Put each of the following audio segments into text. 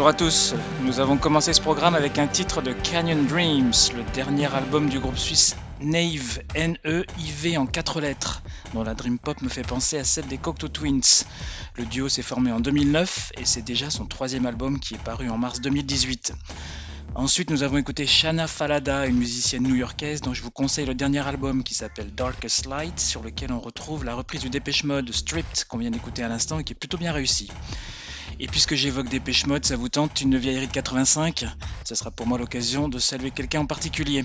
Bonjour à tous, nous avons commencé ce programme avec un titre de Canyon Dreams, le dernier album du groupe suisse Nave, N-E-I-V en quatre lettres, dont la Dream Pop me fait penser à celle des Cocteau Twins. Le duo s'est formé en 2009 et c'est déjà son troisième album qui est paru en mars 2018. Ensuite, nous avons écouté Shana Falada, une musicienne new-yorkaise dont je vous conseille le dernier album qui s'appelle Darkest Light, sur lequel on retrouve la reprise du Dépêche Mode Stripped qu'on vient d'écouter à l'instant et qui est plutôt bien réussie. Et puisque j'évoque des pêche modes, ça vous tente une vieillerie de 85 Ce sera pour moi l'occasion de saluer quelqu'un en particulier.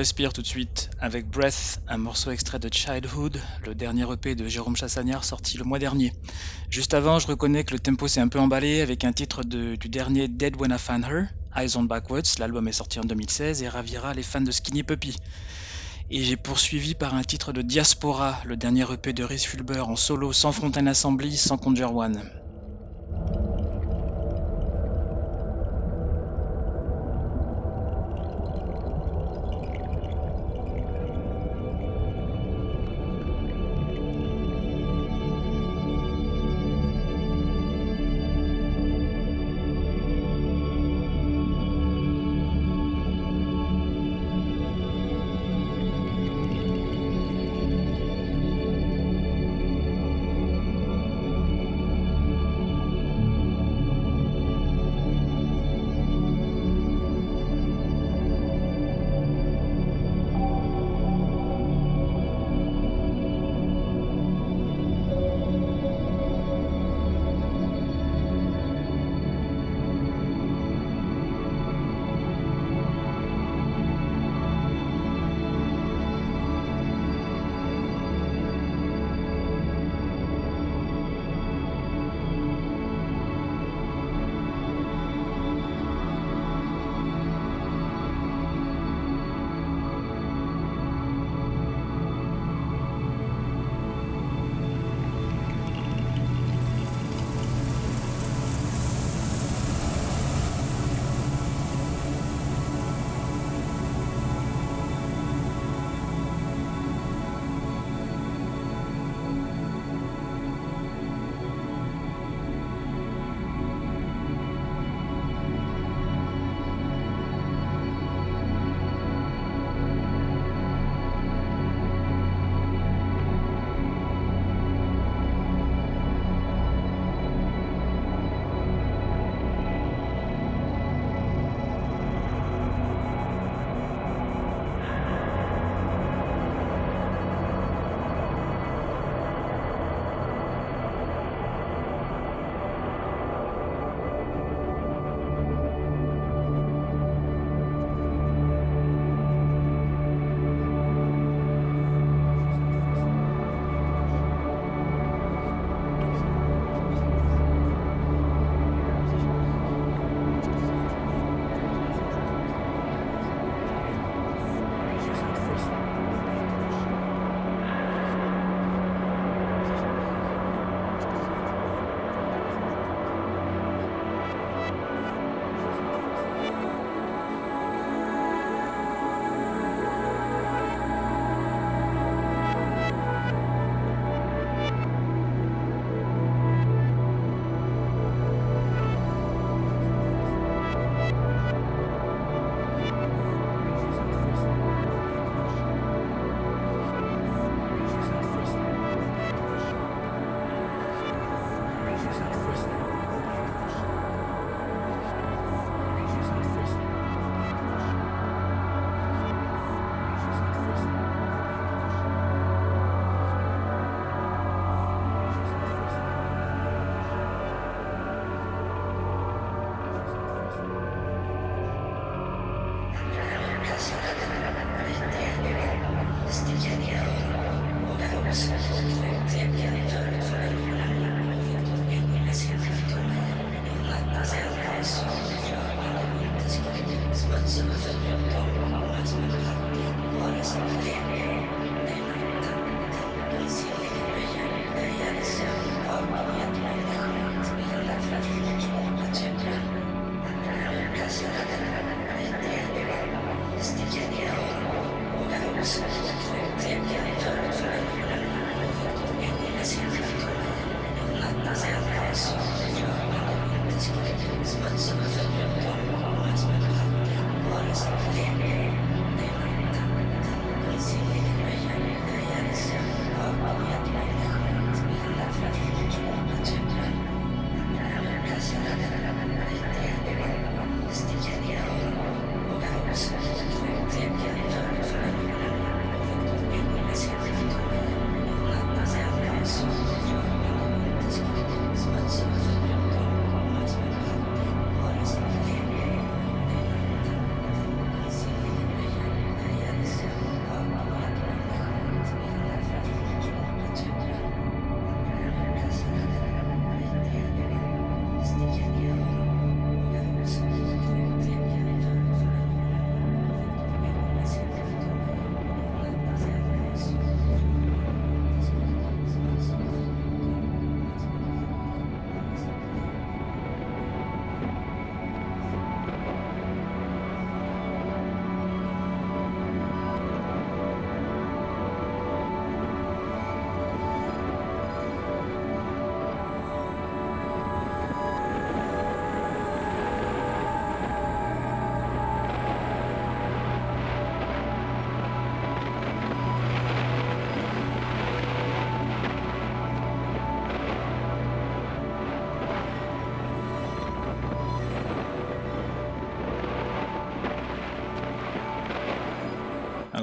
Respire tout de suite avec Breath, un morceau extrait de Childhood, le dernier EP de Jérôme Chassagnard sorti le mois dernier. Juste avant, je reconnais que le tempo s'est un peu emballé avec un titre du dernier Dead When I Find Her, Eyes on Backwards, l'album est sorti en 2016 et ravira les fans de Skinny Puppy. Et j'ai poursuivi par un titre de Diaspora, le dernier EP de Rhys Fulber en solo, sans Fontaine Assembly, sans Conjure One.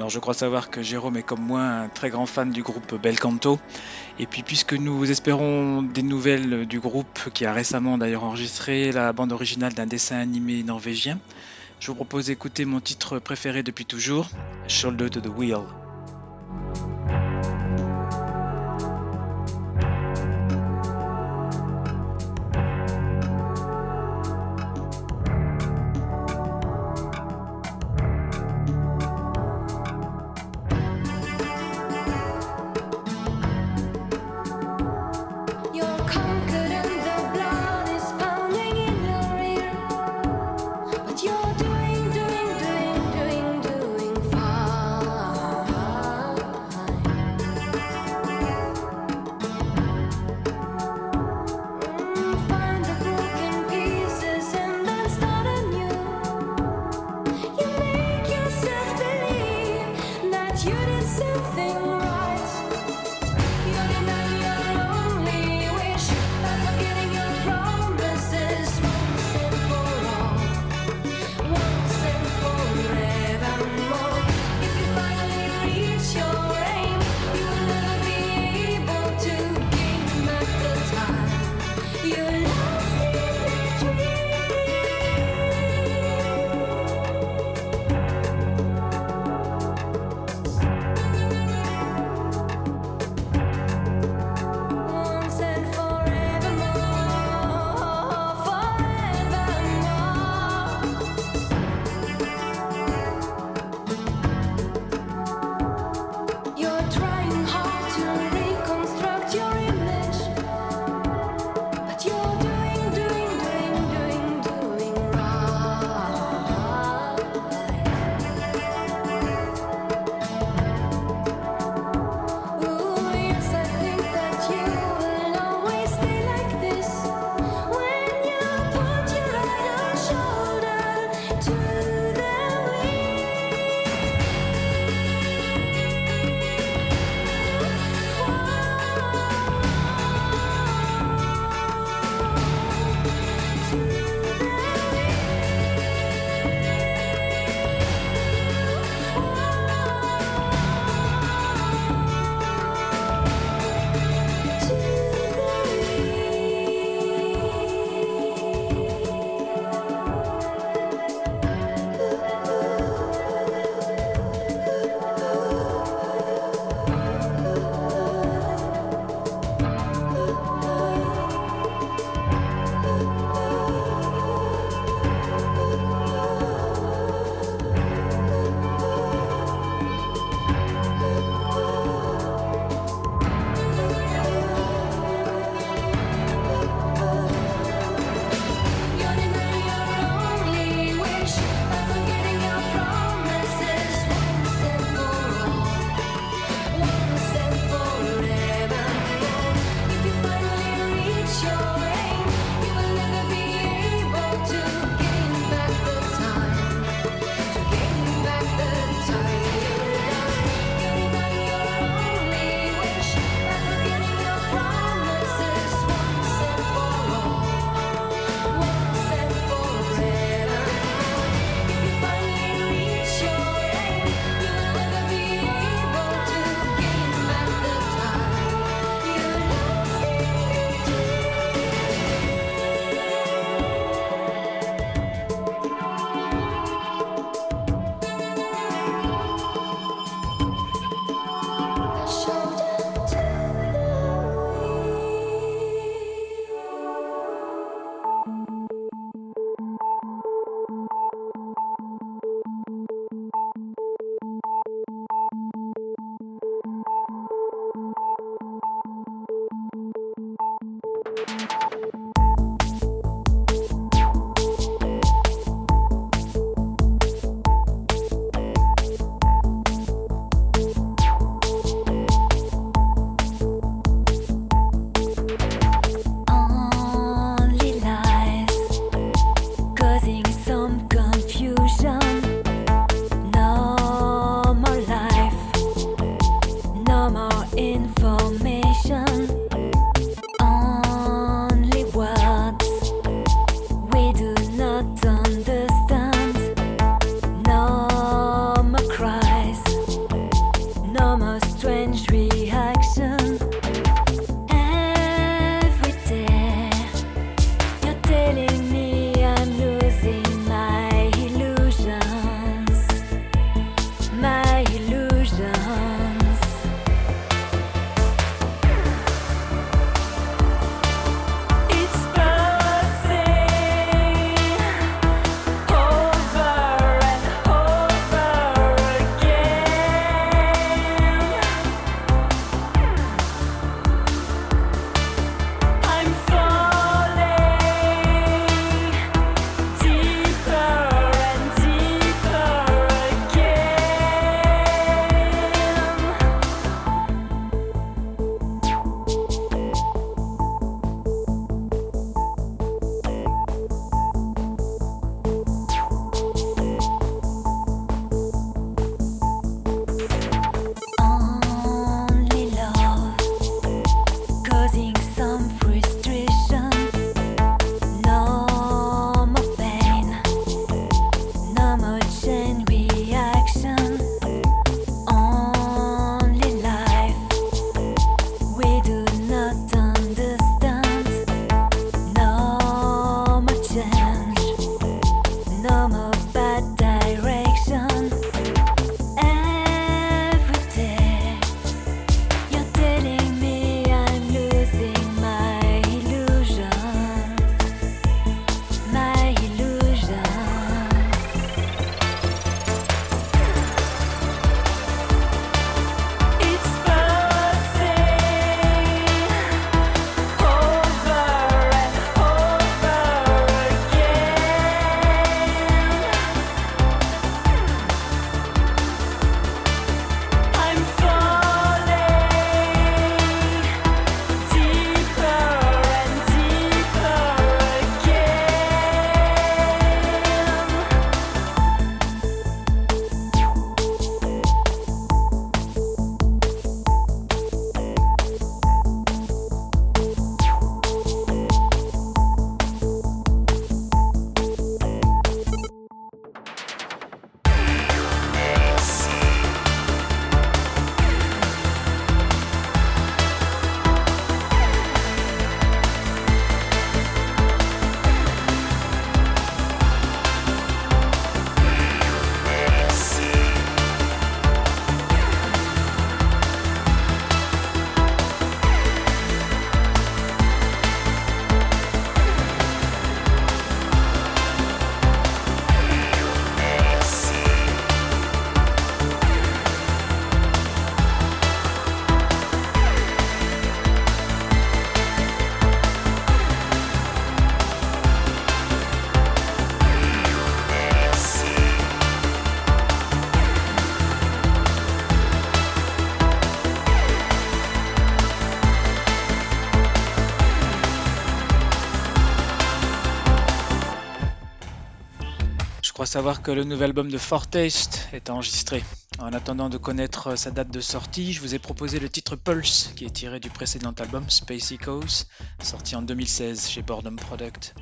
Alors je crois savoir que Jérôme est comme moi un très grand fan du groupe Bel Canto. Et puis puisque nous espérons des nouvelles du groupe qui a récemment d'ailleurs enregistré la bande originale d'un dessin animé norvégien, je vous propose d'écouter mon titre préféré depuis toujours, Shoulder to the Wheel. Savoir que le nouvel album de Fortaste est enregistré. En attendant de connaître sa date de sortie, je vous ai proposé le titre Pulse, qui est tiré du précédent album Space Echoes, sorti en 2016 chez Boredom Product.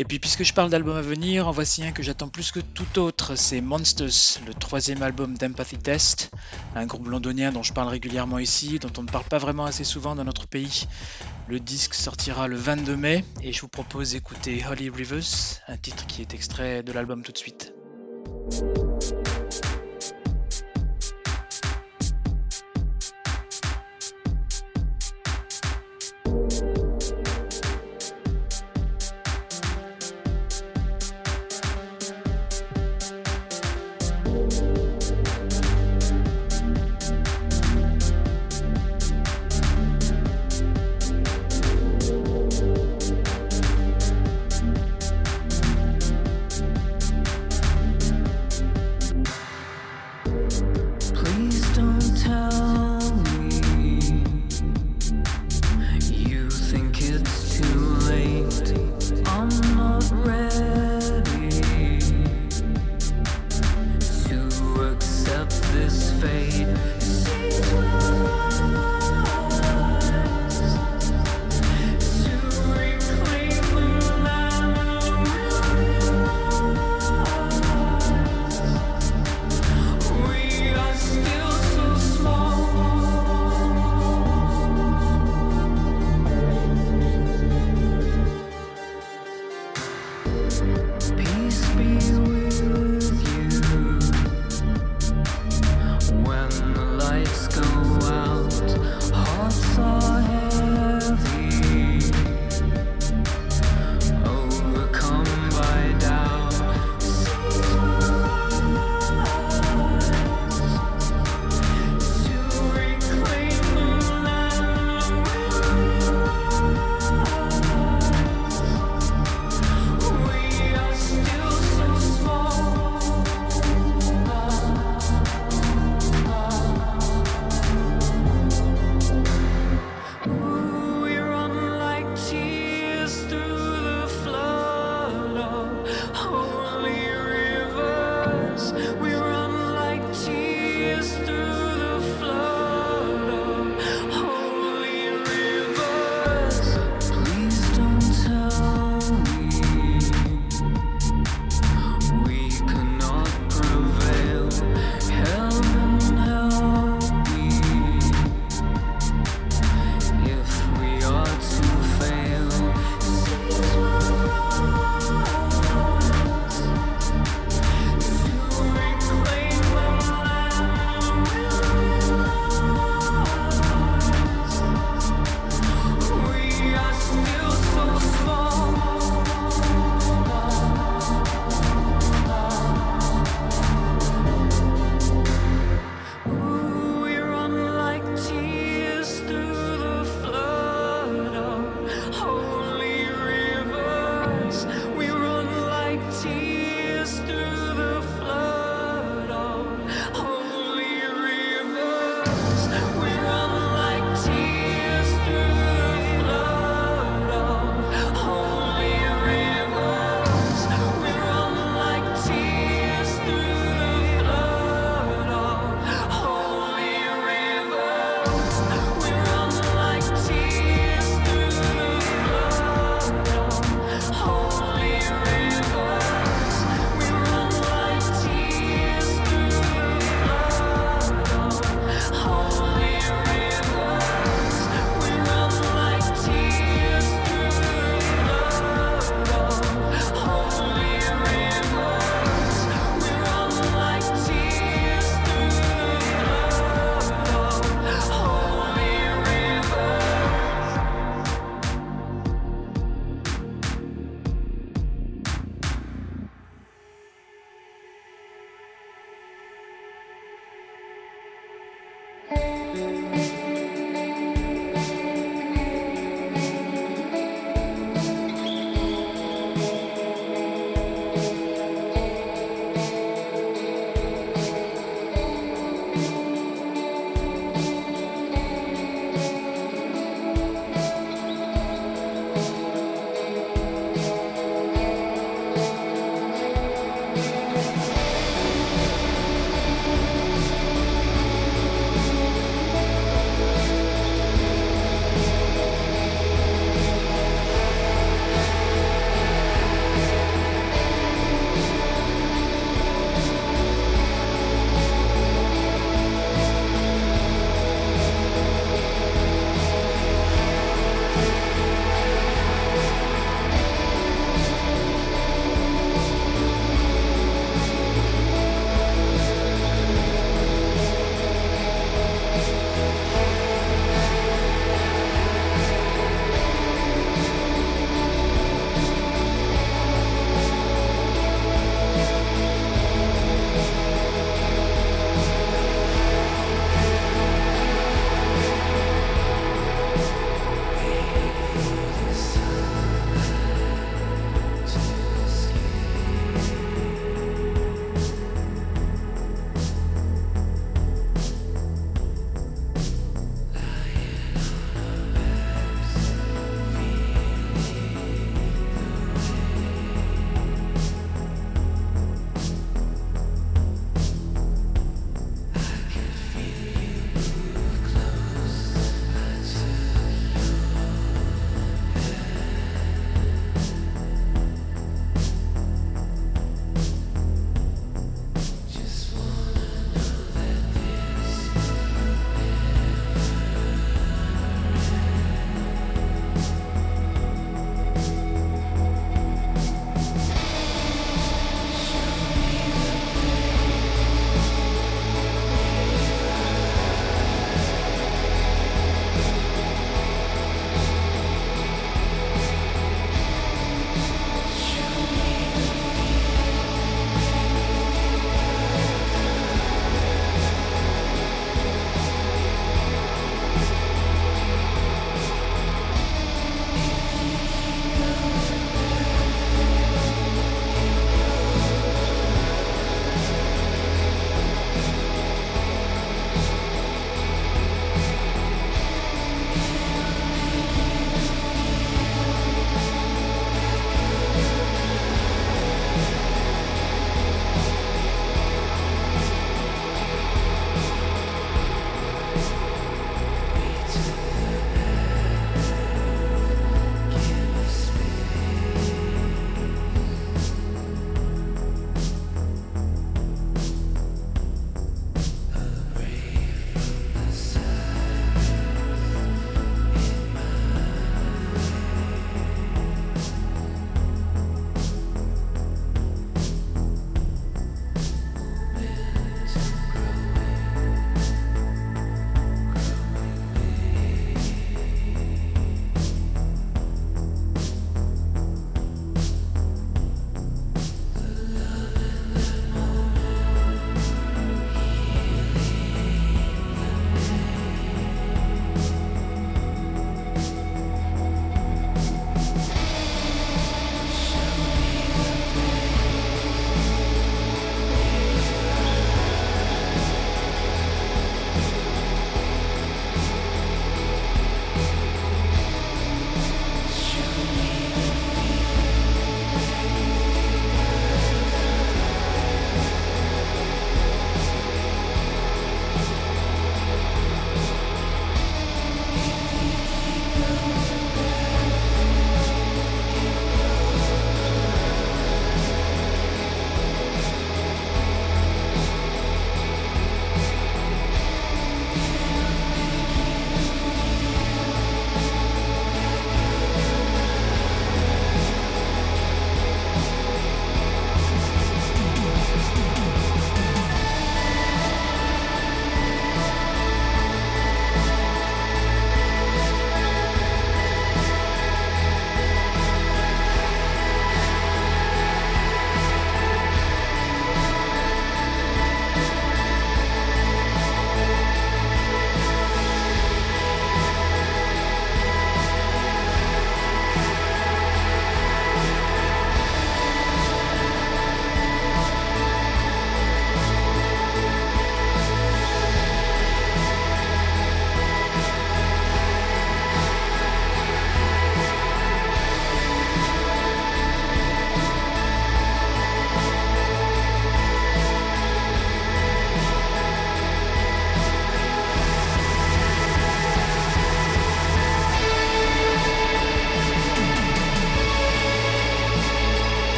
Et puis puisque je parle d'albums à venir, en voici un que j'attends plus que tout autre, c'est Monsters, le troisième album d'Empathy Test, un groupe londonien dont je parle régulièrement ici, dont on ne parle pas vraiment assez souvent dans notre pays. Le disque sortira le 22 mai et je vous propose d'écouter Holy Rivers, un titre qui est extrait de l'album tout de suite.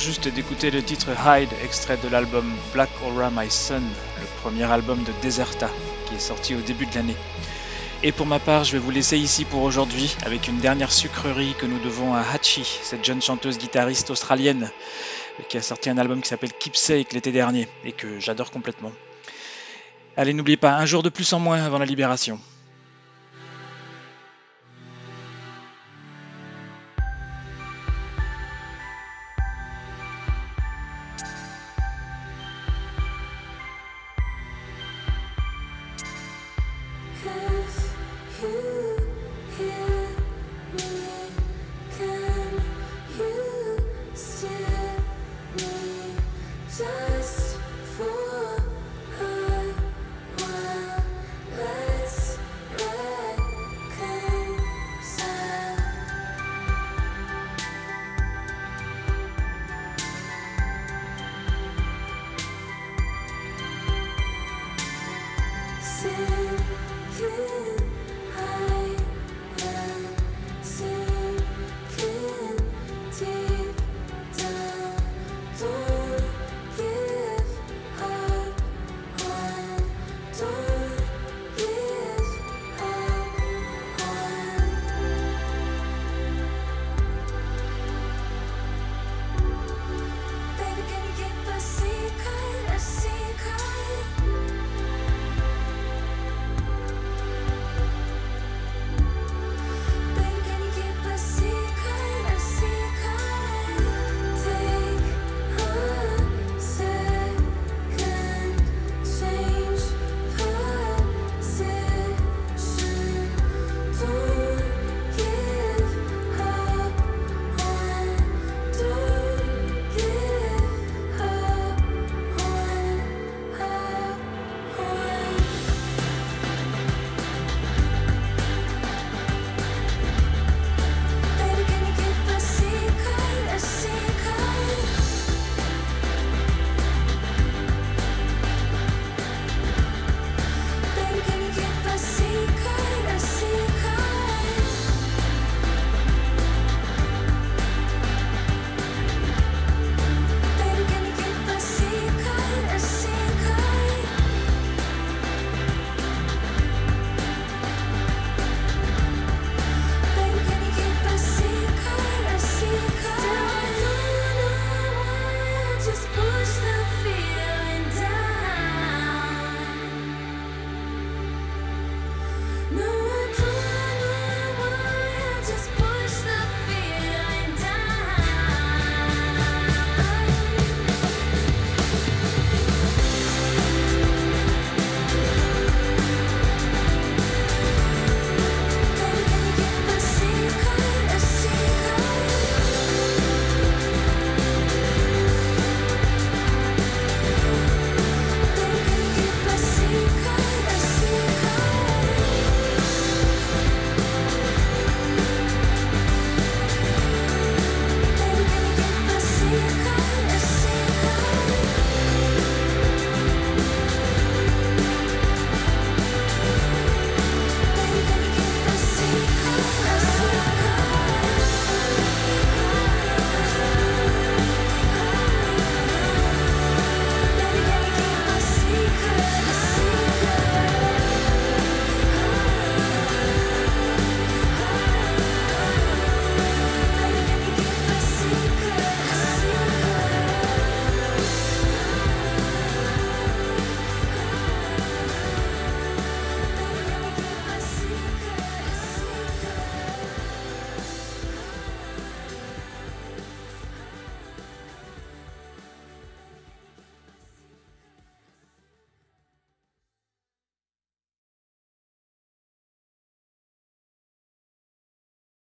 Juste d'écouter le titre Hide, extrait de l'album Black Aura My Son, le premier album de Deserta, qui est sorti au début de l'année. Et pour ma part, je vais vous laisser ici pour aujourd'hui avec une dernière sucrerie que nous devons à Hachi, cette jeune chanteuse guitariste australienne qui a sorti un album qui s'appelle Keepsake l'été dernier et que j'adore complètement. Allez, n'oubliez pas, un jour de plus en moins avant la libération. through.